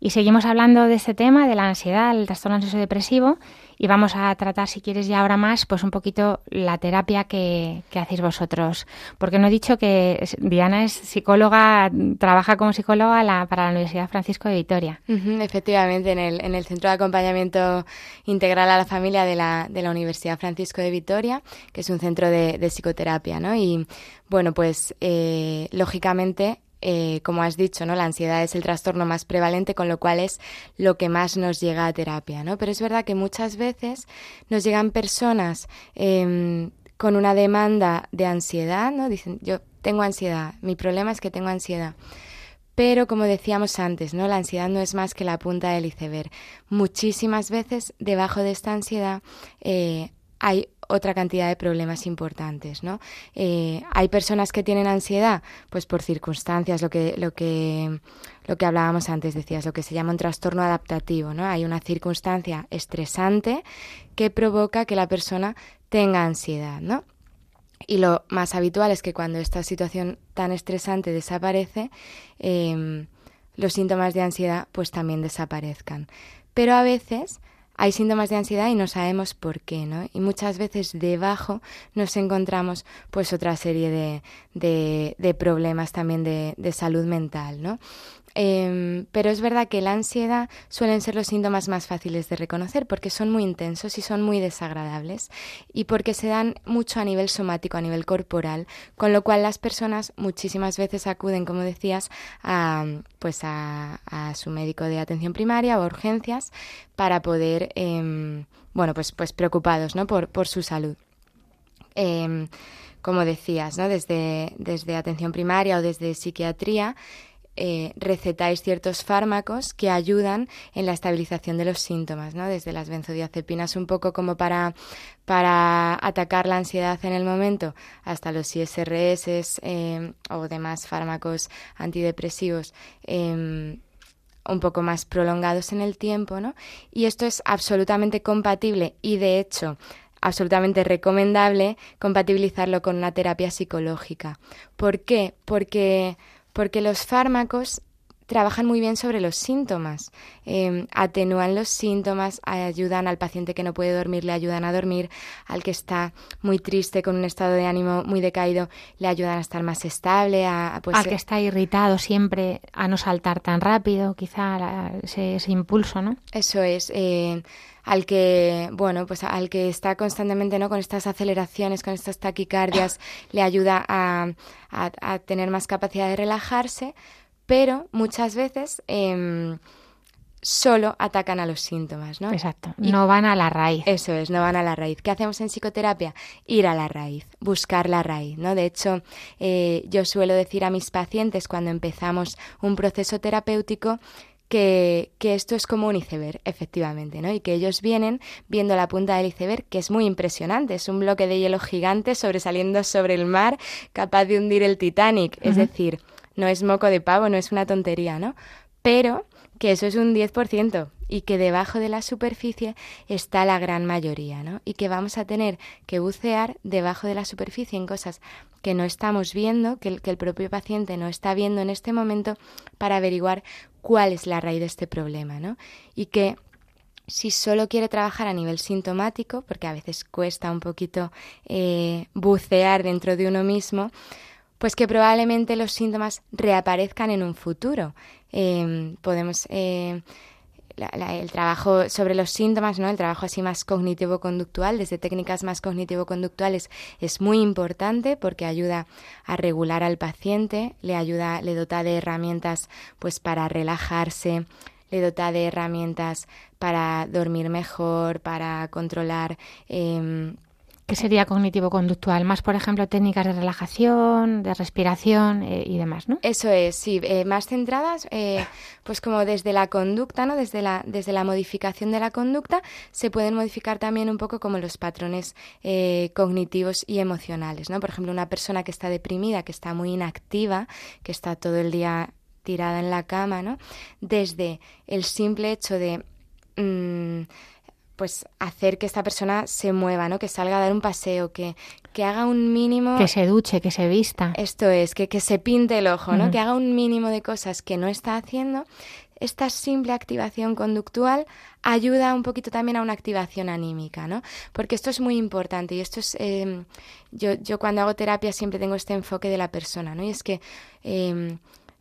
Y seguimos hablando de este tema, de la ansiedad, el trastorno ansioso depresivo, y vamos a tratar, si quieres ya ahora más, pues un poquito la terapia que, que hacéis vosotros. Porque no he dicho que Diana es psicóloga, trabaja como psicóloga para la Universidad Francisco de Vitoria. Efectivamente, en el, en el Centro de Acompañamiento Integral a la Familia de la, de la Universidad Francisco de Vitoria, que es un centro de, de psicoterapia, ¿no? Y bueno, pues eh, lógicamente, eh, como has dicho, ¿no? La ansiedad es el trastorno más prevalente, con lo cual es lo que más nos llega a terapia, ¿no? Pero es verdad que muchas veces nos llegan personas em, con una demanda de ansiedad, ¿no? Dicen, yo tengo ansiedad, mi problema es que tengo ansiedad. Pero como decíamos antes, ¿no? La ansiedad no es más que la punta del iceberg. Muchísimas veces debajo de esta ansiedad eh, hay otra cantidad de problemas importantes, ¿no? Eh, hay personas que tienen ansiedad, pues por circunstancias, lo que, lo que, lo que hablábamos antes, decías, lo que se llama un trastorno adaptativo, ¿no? Hay una circunstancia estresante que provoca que la persona tenga ansiedad, ¿no? Y lo más habitual es que cuando esta situación tan estresante desaparece, eh, los síntomas de ansiedad pues también desaparezcan. Pero a veces hay síntomas de ansiedad y no sabemos por qué, ¿no? Y muchas veces debajo nos encontramos pues otra serie de, de, problemas también de, de salud mental, ¿no? Eh, pero es verdad que la ansiedad suelen ser los síntomas más fáciles de reconocer porque son muy intensos y son muy desagradables y porque se dan mucho a nivel somático, a nivel corporal, con lo cual las personas muchísimas veces acuden, como decías, a, pues a, su médico de atención primaria o urgencias para poder, eh, bueno, pues, pues preocupados ¿no? por, por su salud. Eh, como decías, ¿no? desde, desde atención primaria o desde psiquiatría, eh, recetáis ciertos fármacos que ayudan en la estabilización de los síntomas, ¿no? Desde las benzodiazepinas un poco como para, para atacar la ansiedad en el momento, hasta los ISRS eh, o demás fármacos antidepresivos. Eh, un poco más prolongados en el tiempo, ¿no? Y esto es absolutamente compatible y de hecho absolutamente recomendable compatibilizarlo con una terapia psicológica. ¿Por qué? Porque porque los fármacos trabajan muy bien sobre los síntomas, eh, atenúan los síntomas, ayudan al paciente que no puede dormir, le ayudan a dormir, al que está muy triste con un estado de ánimo muy decaído, le ayudan a estar más estable, a, pues, al que está irritado siempre a no saltar tan rápido, quizá la- ese, ese impulso, ¿no? Eso es. eh, al que, bueno, pues al que está constantemente, ¿no? Con estas aceleraciones, con estas taquicardias, le ayuda a, a- a tener más capacidad de relajarse, pero muchas veces em, solo atacan a los síntomas, ¿no? Exacto. Y- No van a la raíz. Eso es, no van a la raíz. ¿Qué hacemos en psicoterapia? Ir a la raíz, buscar la raíz, ¿no? De hecho, eh, yo suelo decir a mis pacientes cuando empezamos un proceso terapéutico que, que esto es como un iceberg, efectivamente, ¿no? Y que ellos vienen viendo la punta del iceberg, que es muy impresionante, es un bloque de hielo gigante sobresaliendo sobre el mar, capaz de hundir el Titanic. Es decir, no es moco de pavo, no es una tontería, ¿no? Pero que eso es un 10%. y que debajo de la superficie está la gran mayoría, ¿no? Y que vamos a tener que bucear debajo de la superficie en cosas que no estamos viendo, que el, que el propio paciente no está viendo en este momento para averiguar cuál es la raíz de este problema, ¿no? Y que si solo quiere trabajar a nivel sintomático, porque a veces cuesta un poquito eh, bucear dentro de uno mismo, pues que probablemente los síntomas reaparezcan en un futuro. Em, podemos eh, el trabajo sobre los síntomas, ¿no? El trabajo así más cognitivo-conductual, desde técnicas más cognitivo-conductuales, es muy importante porque ayuda a regular al paciente, le ayuda, le dota de herramientas, pues, para relajarse, le dota de herramientas para dormir mejor, para controlar eh, ¿Qué sería cognitivo-conductual? Más, por ejemplo, técnicas de relajación, de respiración eh, y demás, ¿no? Eso es, sí, eh, más centradas, eh, pues como desde la conducta, ¿no? Desde la, desde la modificación de la conducta, se pueden modificar también un poco como los patrones cognitivos y emocionales, ¿no? Por ejemplo, una persona que está deprimida, que está muy inactiva, que está todo el día tirada en la cama, ¿no? Desde el simple hecho de... Mm, pues hacer que esta persona se mueva, ¿no? Que salga a dar un paseo, que, que haga un mínimo... Que se duche, que se vista. Esto es, que, que se pinte el ojo, ¿no? Que haga un mínimo de cosas que no está haciendo. Esta simple activación conductual ayuda un poquito también a una activación anímica, ¿no? Porque esto es muy importante y esto es... Eh, yo, yo cuando hago terapia siempre tengo este enfoque de la persona, ¿no? Y es que... Eh,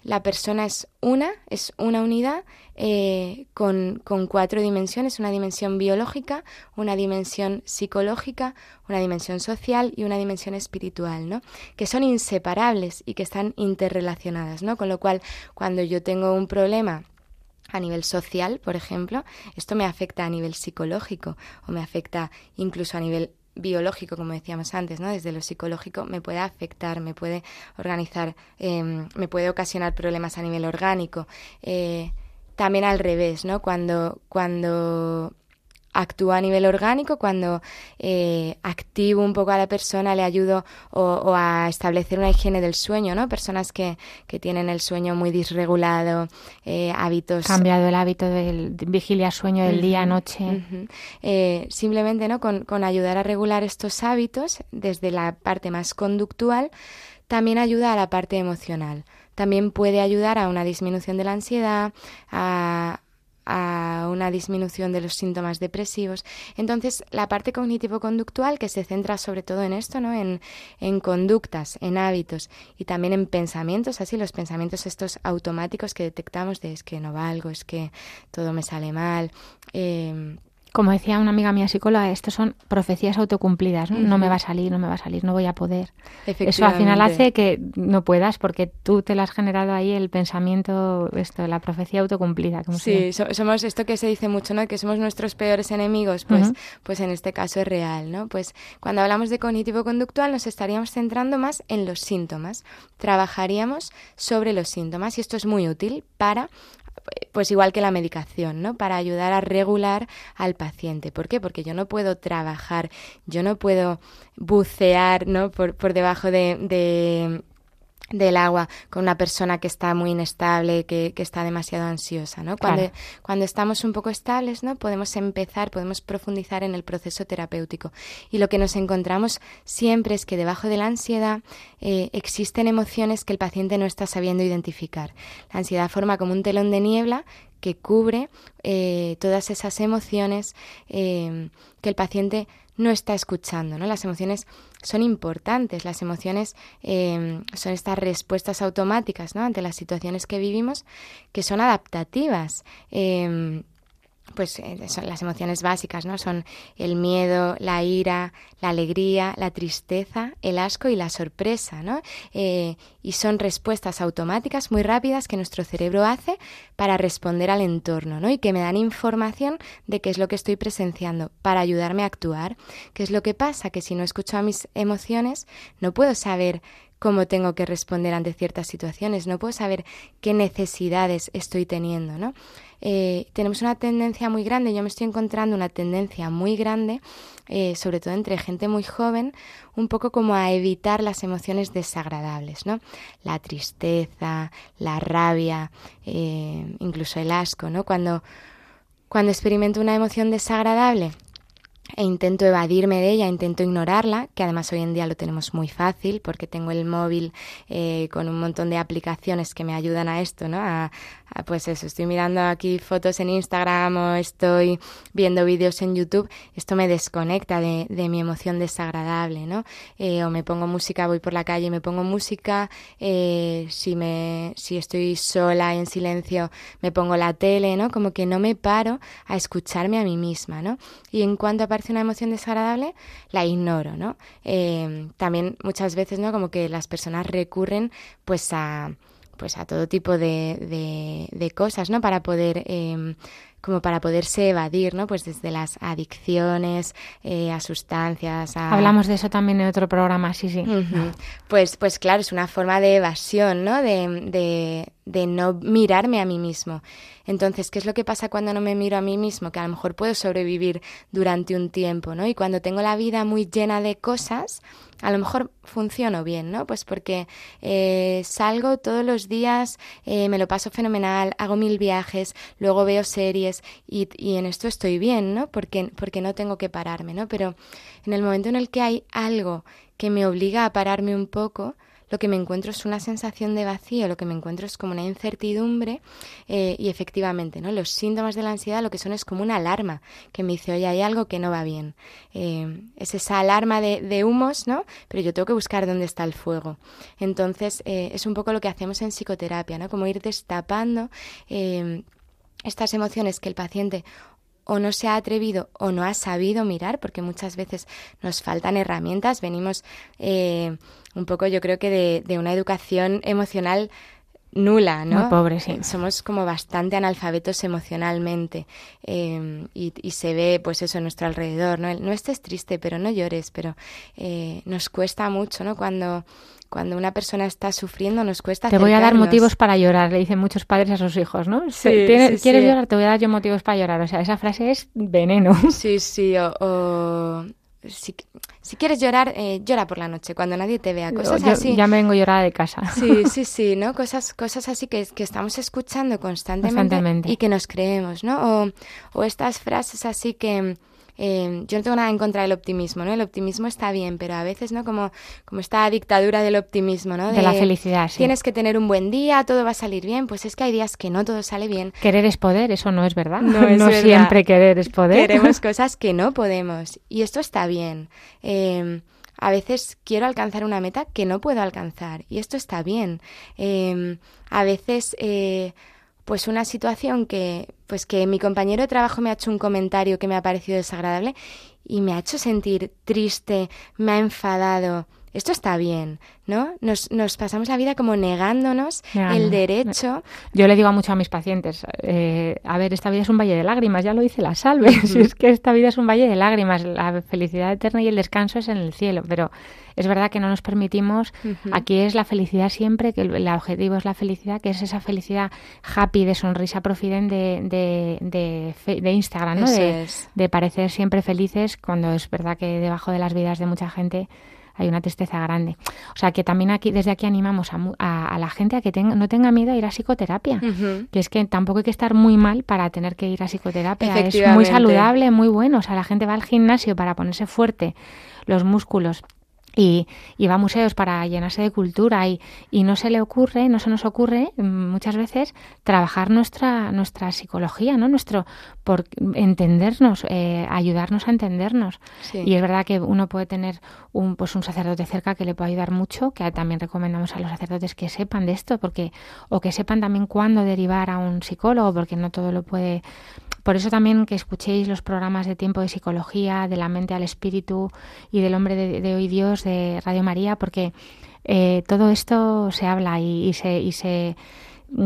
la persona es una, es una unidad eh, con, con, cuatro dimensiones, una dimensión biológica, una dimensión psicológica, una dimensión social y una dimensión espiritual, ¿no? Que son inseparables y que están interrelacionadas, ¿no? Con lo cual, cuando yo tengo un problema a nivel social, por ejemplo, esto me afecta a nivel psicológico o me afecta incluso a nivel biológico, como decíamos antes, ¿no? Desde lo psicológico me puede afectar, me puede organizar, em, me puede ocasionar problemas a nivel orgánico. Eh, también al revés, ¿no? Cuando, cuando actúa a nivel orgánico, cuando eh, activo un poco a la persona, le ayudo o, a establecer una higiene del sueño, ¿no? Personas que, que tienen el sueño muy disregulado, eh, hábitos... Cambiado el hábito del vigilia-sueño del día-noche. Eh, simplemente, ¿no? Con, con ayudar a regular estos hábitos desde la parte más conductual, también ayuda a la parte emocional. También puede ayudar a una disminución de la ansiedad, a, a una disminución de los síntomas depresivos. Entonces, la parte cognitivo-conductual, que se centra sobre todo en esto, ¿no? En, en, conductas, en hábitos y también en pensamientos, así los pensamientos estos automáticos que detectamos de es que no valgo, es que todo me sale mal. Eh, como decía una amiga mía psicóloga, esto son profecías autocumplidas, ¿no? no me va a salir, no me va a salir, no voy a poder. Eso al final hace que no puedas porque tú te lo has generado ahí el pensamiento, esto, la profecía autocumplida. sí, somos esto que se dice mucho, ¿no? Que somos nuestros peores enemigos, pues, pues en este caso es real, ¿no? Pues cuando hablamos de cognitivo-conductual nos estaríamos centrando más en los síntomas. Trabajaríamos sobre los síntomas y esto es muy útil para pues igual que la medicación, ¿no? Para ayudar a regular al paciente. ¿Por qué? Porque yo no puedo trabajar, yo no puedo bucear, ¿no? Por, por debajo de, de del agua con una persona que está muy inestable, que, que está demasiado ansiosa, ¿no? Cuando, cuando estamos un poco estables, ¿no? Podemos empezar, podemos profundizar en el proceso terapéutico. Y lo que nos encontramos siempre es que debajo de la ansiedad eh, existen emociones que el paciente no está sabiendo identificar. La ansiedad forma como un telón de niebla que cubre eh, todas esas emociones eh, que el paciente no está escuchando, ¿no? Las emociones son importantes, las emociones em, son estas respuestas automáticas, ¿no? Ante las situaciones que vivimos que son adaptativas. Em, pues eh, son las emociones básicas, ¿no? Son el miedo, la ira, la alegría, la tristeza, el asco y la sorpresa, ¿no? Eh, y son respuestas automáticas muy rápidas que nuestro cerebro hace para responder al entorno, ¿no? Y que me dan información de qué es lo que estoy presenciando para ayudarme a actuar. ¿Qué es lo que pasa? Que si no escucho a mis emociones, no puedo saber cómo tengo que responder ante ciertas situaciones, no puedo saber qué necesidades estoy teniendo, ¿no? Eh, tenemos una tendencia muy grande, yo me estoy encontrando una tendencia muy grande, eh, sobre todo entre gente muy joven, un poco como a evitar las emociones desagradables, ¿no? La tristeza, la rabia, eh, incluso el asco, ¿no? Cuando Cuando experimento una emoción desagradable, e intento evadirme de ella, intento ignorarla, que además hoy en día lo tenemos muy fácil porque tengo el móvil eh, con un montón de aplicaciones que me ayudan a esto, ¿no? A, pues eso, estoy mirando aquí fotos en Instagram o estoy viendo vídeos en YouTube, esto me desconecta de, de mi emoción desagradable, ¿no? Eh, o me pongo música, voy por la calle y me pongo música, eh, si, me, si estoy sola en silencio me pongo la tele, ¿no? Como que no me paro a escucharme a mí misma, ¿no? Y en cuanto aparece una emoción desagradable, la ignoro, ¿no? Eh, también muchas veces, ¿no? Como que las personas recurren pues a pues a todo tipo de, de, cosas, ¿no? Para poder em, como para poderse evadir, ¿no? Pues desde las adicciones eh, a sustancias. Hablamos de eso también en otro programa, sí, sí. Pues, pues claro, es una forma de evasión, ¿no? De, de, no mirarme a mí mismo. Entonces, ¿qué es lo que pasa cuando no me miro a mí mismo? Que a lo mejor puedo sobrevivir durante un tiempo, ¿no? Y cuando tengo la vida muy llena de cosas, a lo mejor funciono bien, ¿no? Pues porque eh, salgo todos los días, eh, me lo paso fenomenal, hago mil viajes, luego veo series y, y, en esto estoy bien, ¿no? Porque, porque no tengo que pararme, ¿no? Pero en el momento en el que hay algo que me obliga a pararme un poco, lo que me encuentro es una sensación de vacío, lo que me encuentro es como una incertidumbre eh, y efectivamente, ¿no? Los síntomas de la ansiedad lo que son es como una alarma que me dice, oye, hay algo que no va bien. Eh, es esa alarma de, humos, ¿no? Pero yo tengo que buscar dónde está el fuego. Entonces, eh, es un poco lo que hacemos en psicoterapia, ¿no? Como ir destapando estas emociones que el paciente o no se ha atrevido o no ha sabido mirar, porque muchas veces nos faltan herramientas. Venimos eh, un poco, yo creo que de, de una educación emocional nula, ¿no? Muy pobre, sí. Somos como bastante analfabetos emocionalmente eh, y, y, se ve, pues eso, a nuestro alrededor, ¿no? No estés triste, pero no llores, pero eh, nos cuesta mucho, ¿no? Cuando cuando una persona está sufriendo nos cuesta. Te voy a dar motivos para llorar, le dicen muchos padres a sus hijos, ¿no? Sí, ¿Quieres llorar? Te voy a dar yo motivos para llorar. O sea, esa frase es veneno. Sí, sí, o, si, si, quieres llorar, eh, llora por la noche, cuando nadie te vea, cosas así. Ya me vengo llorada de casa. Sí, sí, sí, ¿no? Cosas, cosas así que, que estamos escuchando constantemente, y que nos creemos, ¿no? O, o estas frases así que eh, yo no tengo nada en contra del optimismo, ¿no? El optimismo está bien, pero a veces, ¿no? Como, como esta dictadura del optimismo, ¿no? De, la felicidad, sí. Tienes que tener un buen día, todo va a salir bien. Pues es que hay días que no todo sale bien. Querer es poder, eso no es verdad. No, siempre querer es poder. Queremos cosas que no podemos. Y esto está bien. Eh, a veces quiero alcanzar una meta que no puedo alcanzar y esto está bien. Eh, a veces eh, pues una situación que pues que mi compañero de trabajo me ha hecho un comentario que me ha parecido desagradable y me ha hecho sentir triste, me ha enfadado. Esto está bien, ¿no? Nos, nos pasamos la vida como negándonos el derecho. Yo le digo a mucho a mis pacientes, eh, a ver, esta vida es un valle de lágrimas, ya lo dice la salve, si es que esta vida es un valle de lágrimas, la felicidad eterna y el descanso es en el cielo, pero es verdad que no nos permitimos, aquí es la felicidad siempre, que el, objetivo es la felicidad, que es esa felicidad happy, de sonrisa profiden de, de, de, Instagram, ¿no? De, de parecer siempre felices, cuando es verdad que debajo de las vidas de mucha gente hay una tristeza grande. O sea que también aquí desde aquí animamos a, a, la gente a que tenga, no tenga miedo a ir a psicoterapia, que es que tampoco hay que estar muy mal para tener que ir a psicoterapia, es muy saludable, muy bueno, o sea la gente va al gimnasio para ponerse fuerte los músculos y, y, va a museos para llenarse de cultura y, y, no se le ocurre, no se nos ocurre mm, muchas veces trabajar nuestra, nuestra psicología, ¿no? Nuestro, por entendernos, eh, ayudarnos a entendernos. Y es verdad que uno puede tener un, pues un sacerdote cerca que le puede ayudar mucho, que también recomendamos a los sacerdotes que sepan de esto, porque, o que sepan también cuándo derivar a un psicólogo, porque no todo lo puede por eso también que escuchéis los programas de tiempo de psicología, de la mente al espíritu y del hombre de, hoy Dios de Radio María, porque eh, todo esto se habla y, se, y se,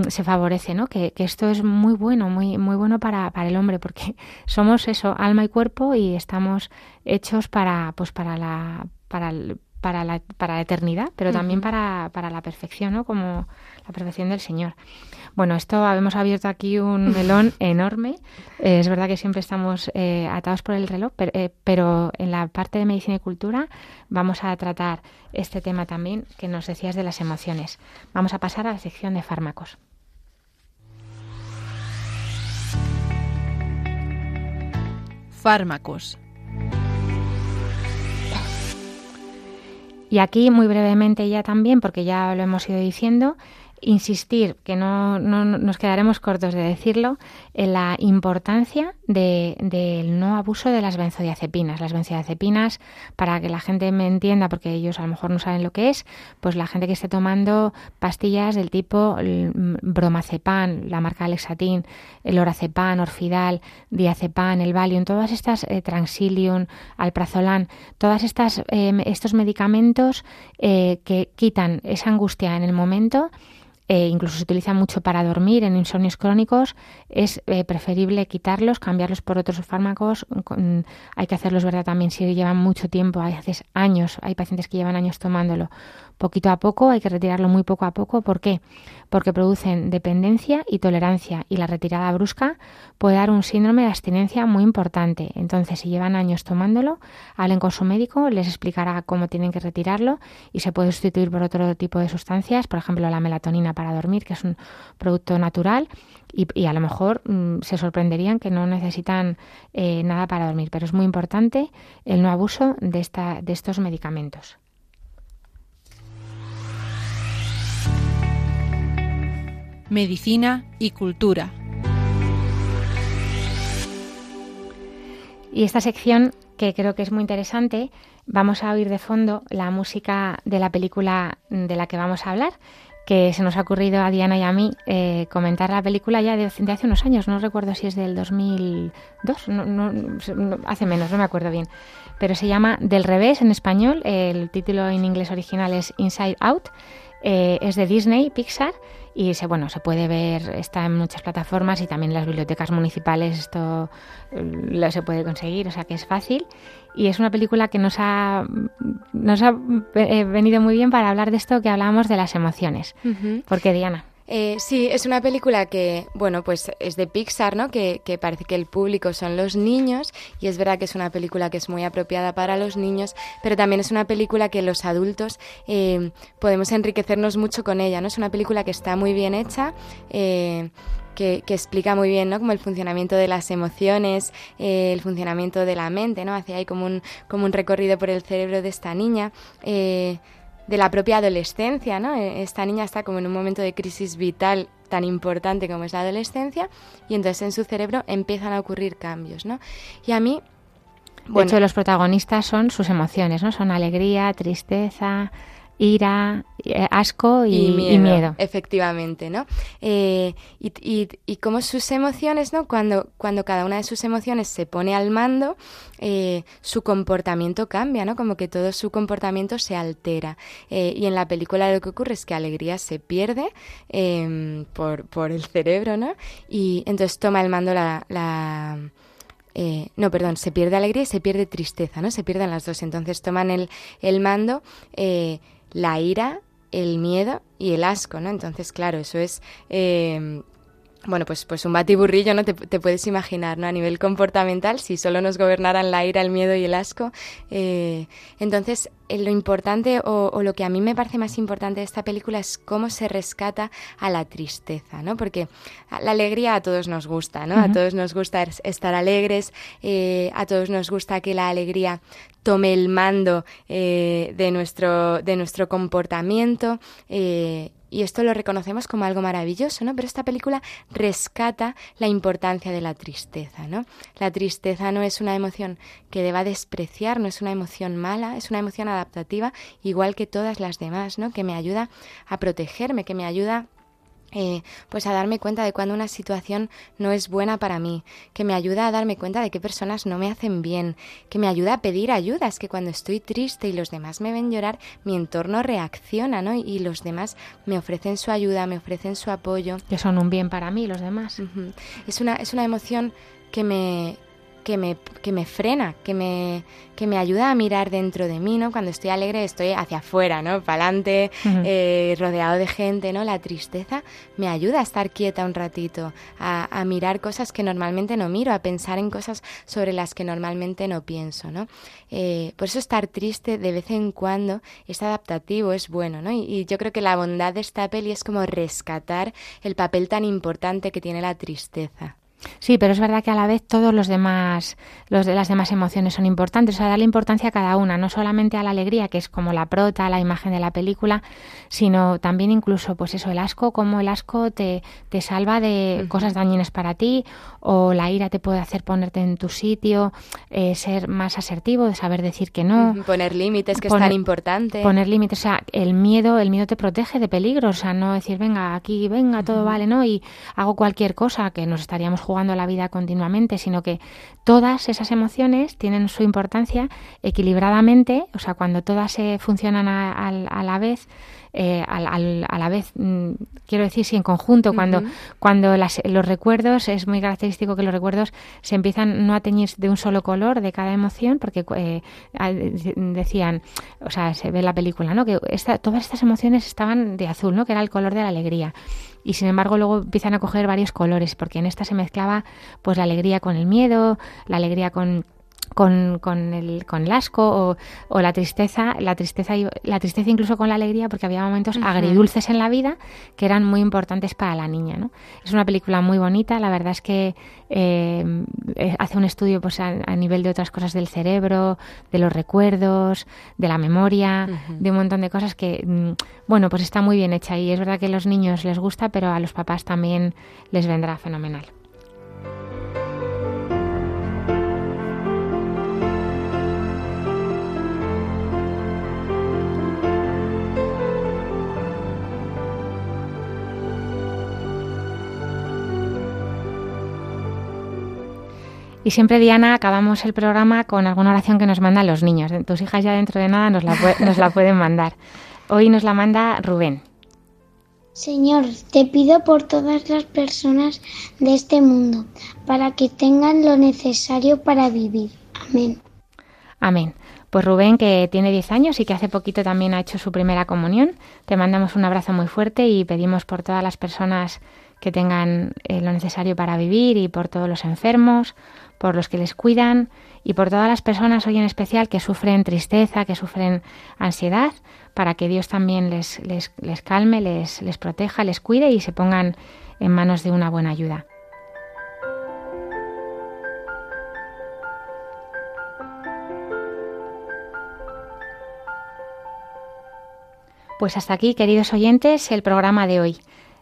se favorece, ¿no? Que, esto es muy bueno, muy, muy bueno para, para el hombre, porque somos eso, alma y cuerpo, y estamos hechos para, pues para la, para para la, para la eternidad, pero también para, para la perfección, ¿no? Como la perfección del Señor. Bueno, esto hemos abierto aquí un melón enorme. Eh, es verdad que siempre estamos eh, atados por el reloj, eh, pero, en la parte de medicina y cultura vamos a tratar este tema también que nos decías de las emociones. Vamos a pasar a la sección de fármacos. fármacos. Y aquí, muy brevemente ya también, porque ya lo hemos ido diciendo, insistir, que no, no, nos quedaremos cortos de decirlo, en la importancia del no abuso de las benzodiazepinas. Las benzodiazepinas, para que la gente me entienda, porque ellos a lo mejor no saben lo que es, pues la gente que esté tomando pastillas del tipo bromazepam, la marca Alexatin, el orazepam, orfidal, diazepam, el Valium, todas estas, eh, Transilium, alprazolam, todas estas, eh, estos medicamentos eh, que quitan esa angustia en el momento, eh, incluso se utilizan mucho para dormir en insomnios crónicos, es eh, preferible quitarlos, cambiarlos por otros fármacos. hay que hacerlos, ¿verdad? También si llevan mucho tiempo, veces años, hay pacientes que llevan años tomándolo. Poquito a poco, hay que retirarlo muy poco a poco. ¿Por qué? Porque producen dependencia y tolerancia y la retirada brusca puede dar un síndrome de abstinencia muy importante. Entonces, si llevan años tomándolo, hablen con su médico, les explicará cómo tienen que retirarlo y se puede sustituir por otro tipo de sustancias, por ejemplo, la melatonina para dormir, que es un producto natural y, a lo mejor mm, se sorprenderían que no necesitan eh, nada para dormir, pero es muy importante el no abuso de, esta, de estos medicamentos. Medicina y cultura. Y esta sección, que creo que es muy interesante, vamos a oír de fondo la música de la película de la que vamos a hablar, que se nos ha ocurrido a Diana y a mí eh, comentar la película ya de, hace unos años, no recuerdo si es del 2002, no, hace menos, no me acuerdo bien, pero se llama Del revés en español, el título en inglés original es Inside Out, eh, es de Disney, Pixar, y se, bueno, se puede ver, está en muchas plataformas y también en las bibliotecas municipales esto eh, lo se puede conseguir, o sea que es fácil. Y es una película que nos ha, nos ha eh, venido muy bien para hablar de esto que hablábamos de las emociones. Porque Diana. Eh, sí, es una película que, bueno, pues es de Pixar, ¿no? Que, parece que el público son los niños y es verdad que es una película que es muy apropiada para los niños, pero también es una película que los adultos eh, podemos enriquecernos mucho con ella, ¿no? Es una película que está muy bien hecha. Eh, que, explica muy bien, ¿no? Como el funcionamiento de las emociones, el funcionamiento de la mente, ¿no? Hace ahí como un, como un recorrido por el cerebro de esta niña de la propia adolescencia, ¿no? E, esta niña está como en un momento de crisis vital tan importante como es la adolescencia y entonces en su cerebro empiezan a ocurrir cambios, ¿no? Y a mí... Bueno, de hecho, los protagonistas son sus emociones, ¿no? Son alegría, tristeza, ira, eh, asco y, miedo, Efectivamente, ¿no? Eh, y, y, como sus emociones, ¿no? Cuando, cuando cada una de sus emociones se pone al mando, eh, su comportamiento cambia, ¿no? Como que todo su comportamiento se altera. y en la película lo que ocurre es que alegría se pierde em, por, por el cerebro, ¿no? Y entonces toma el mando la, la no, perdón, se pierde alegría y se pierde tristeza, ¿no? Se pierden las dos. Entonces toman el, el mando la ira, el miedo y el asco, ¿no? Entonces, claro, eso es eh, bueno, pues, pues un batiburrillo, ¿no? Te, puedes imaginar, ¿no? A nivel comportamental, si solo nos gobernaran la ira, el miedo y el asco. Eh, entonces, eh, lo importante o, lo que a mí me parece más importante de esta película es cómo se rescata a la tristeza, ¿no? Porque la alegría a todos nos gusta, ¿no? A todos nos gusta estar alegres, eh, a todos nos gusta que la alegría tome el mando de, nuestro, de nuestro comportamiento y esto lo reconocemos como algo maravilloso, ¿no? Pero esta película rescata la importancia de la tristeza, ¿no? La tristeza no es una emoción que deba despreciar, no es una emoción mala, es una emoción adaptativa, igual que todas las demás, ¿no? Que me ayuda a protegerme, que me ayuda eh, pues a darme cuenta de cuando una situación no es buena para mí, que me ayuda a darme cuenta de qué personas no me hacen bien, que me ayuda a pedir ayuda, es que cuando estoy triste y los demás me ven llorar, mi entorno reacciona, ¿no? Y, los demás me ofrecen su ayuda, me ofrecen su apoyo. Que son un bien para mí los demás. Es una, es una emoción que me, que me, que me frena, que me, que me ayuda a mirar dentro de mí, ¿no? Cuando estoy alegre estoy hacia afuera, ¿no? Para adelante, eh, rodeado de gente, ¿no? La tristeza me ayuda a estar quieta un ratito, a, a, mirar cosas que normalmente no miro, a pensar en cosas sobre las que normalmente no pienso, ¿no? Eh, por eso estar triste de vez en cuando es adaptativo, es bueno, ¿no? Y, y yo creo que la bondad de esta peli es como rescatar el papel tan importante que tiene la tristeza. Sí, pero es verdad que a la vez todos los demás, los de las demás emociones son importantes. O sea, darle importancia a cada una, no solamente a la alegría, que es como la prota, la imagen de la película, sino también incluso, pues eso, el asco, como el asco te, te salva de cosas dañinas para ti, o la ira te puede hacer ponerte en tu sitio, eh, ser más asertivo, de saber decir que no. Poner límites, que es tan importante. Poner límites, o sea, el miedo, el miedo te protege de peligros, o sea, no decir, venga, aquí, venga, todo vale, ¿no? Y hago cualquier cosa que nos estaríamos jugando la vida continuamente, sino que todas esas emociones tienen su importancia equilibradamente, o sea, cuando todas se funcionan a la vez, eh, a, la vez, mm, quiero decir, sí, en conjunto, cuando, cuando los recuerdos, es muy característico que los recuerdos se empiezan no a teñir de un solo color de cada emoción, porque eh, decían, o sea, se ve la película, ¿no? Que todas estas emociones estaban de azul, ¿no? Que era el color de la alegría y sin embargo luego empiezan a coger varios colores porque en esta se mezclaba pues la alegría con el miedo, la alegría con con, con, el, con el asco o, la tristeza, la tristeza, la tristeza incluso con la alegría, porque había momentos agridulces en la vida que eran muy importantes para la niña. ¿no? Es una película muy bonita, la verdad es que eh, eh, hace un estudio pues, a, nivel de otras cosas del cerebro, de los recuerdos, de la memoria, de un montón de cosas que, mm, bueno, pues está muy bien hecha y es verdad que a los niños les gusta, pero a los papás también les vendrá fenomenal. Y siempre, Diana, acabamos el programa con alguna oración que nos mandan los niños. Tus hijas ya dentro de nada nos la, nos la pueden mandar. Hoy nos la manda Rubén. Señor, te pido por todas las personas de este mundo, para que tengan lo necesario para vivir. Amén. Amén. Pues Rubén, que tiene 10 años y que hace poquito también ha hecho su primera comunión, te mandamos un abrazo muy fuerte y pedimos por todas las personas que tengan eh, lo necesario para vivir y por todos los enfermos, por los que les cuidan y por todas las personas hoy en especial que sufren tristeza, que sufren ansiedad, para que Dios también les, les, les calme, les, les proteja, les cuide y se pongan en manos de una buena ayuda. Pues hasta aquí, queridos oyentes, el programa de hoy.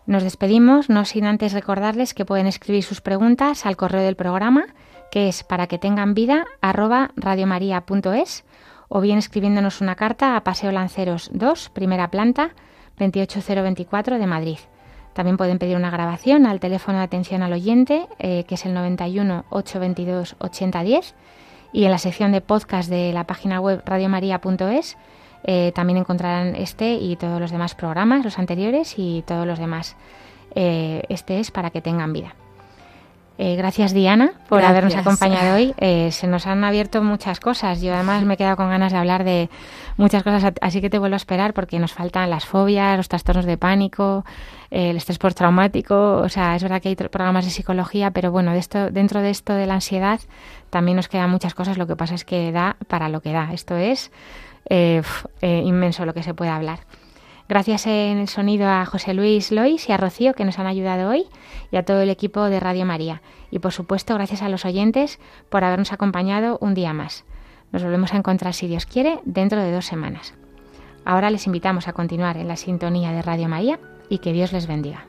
Nos despedimos, no sin antes recordarles que pueden escribir sus preguntas al correo del programa que es para que tengan vida arroba radiomaria.es o bien escribiéndonos una carta a Paseo Lanceros 2, primera planta, 28024 de Madrid. También pueden pedir una grabación al teléfono de atención al oyente, eh, que es el 91 822 8010, y en la sección de podcast de la página web radiomaria.es eh, también encontrarán este y todos los demás programas, los anteriores y todos los demás. Eh, este es para que tengan vida. Eh, gracias Diana por habernos acompañado hoy. Eh, se nos han abierto muchas cosas. Yo además me he quedado con ganas de hablar de muchas cosas, así que te vuelvo a esperar porque nos faltan las fobias, los trastornos de pánico, el estrés postraumático. O sea, es verdad que hay programas de psicología, pero bueno, de esto, dentro de esto de la ansiedad también nos quedan muchas cosas. Lo que pasa es que da para lo que da. Esto es eh, inmenso lo que se puede hablar. Gracias en el sonido a José Luis Lois y a Rocío que nos han ayudado hoy y a todo el equipo de Radio María. Y por supuesto, gracias a los oyentes por habernos acompañado un día más. Nos volvemos a encontrar, si Dios quiere, dentro de dos semanas. Ahora les invitamos a continuar en la sintonía de Radio María y que Dios les bendiga.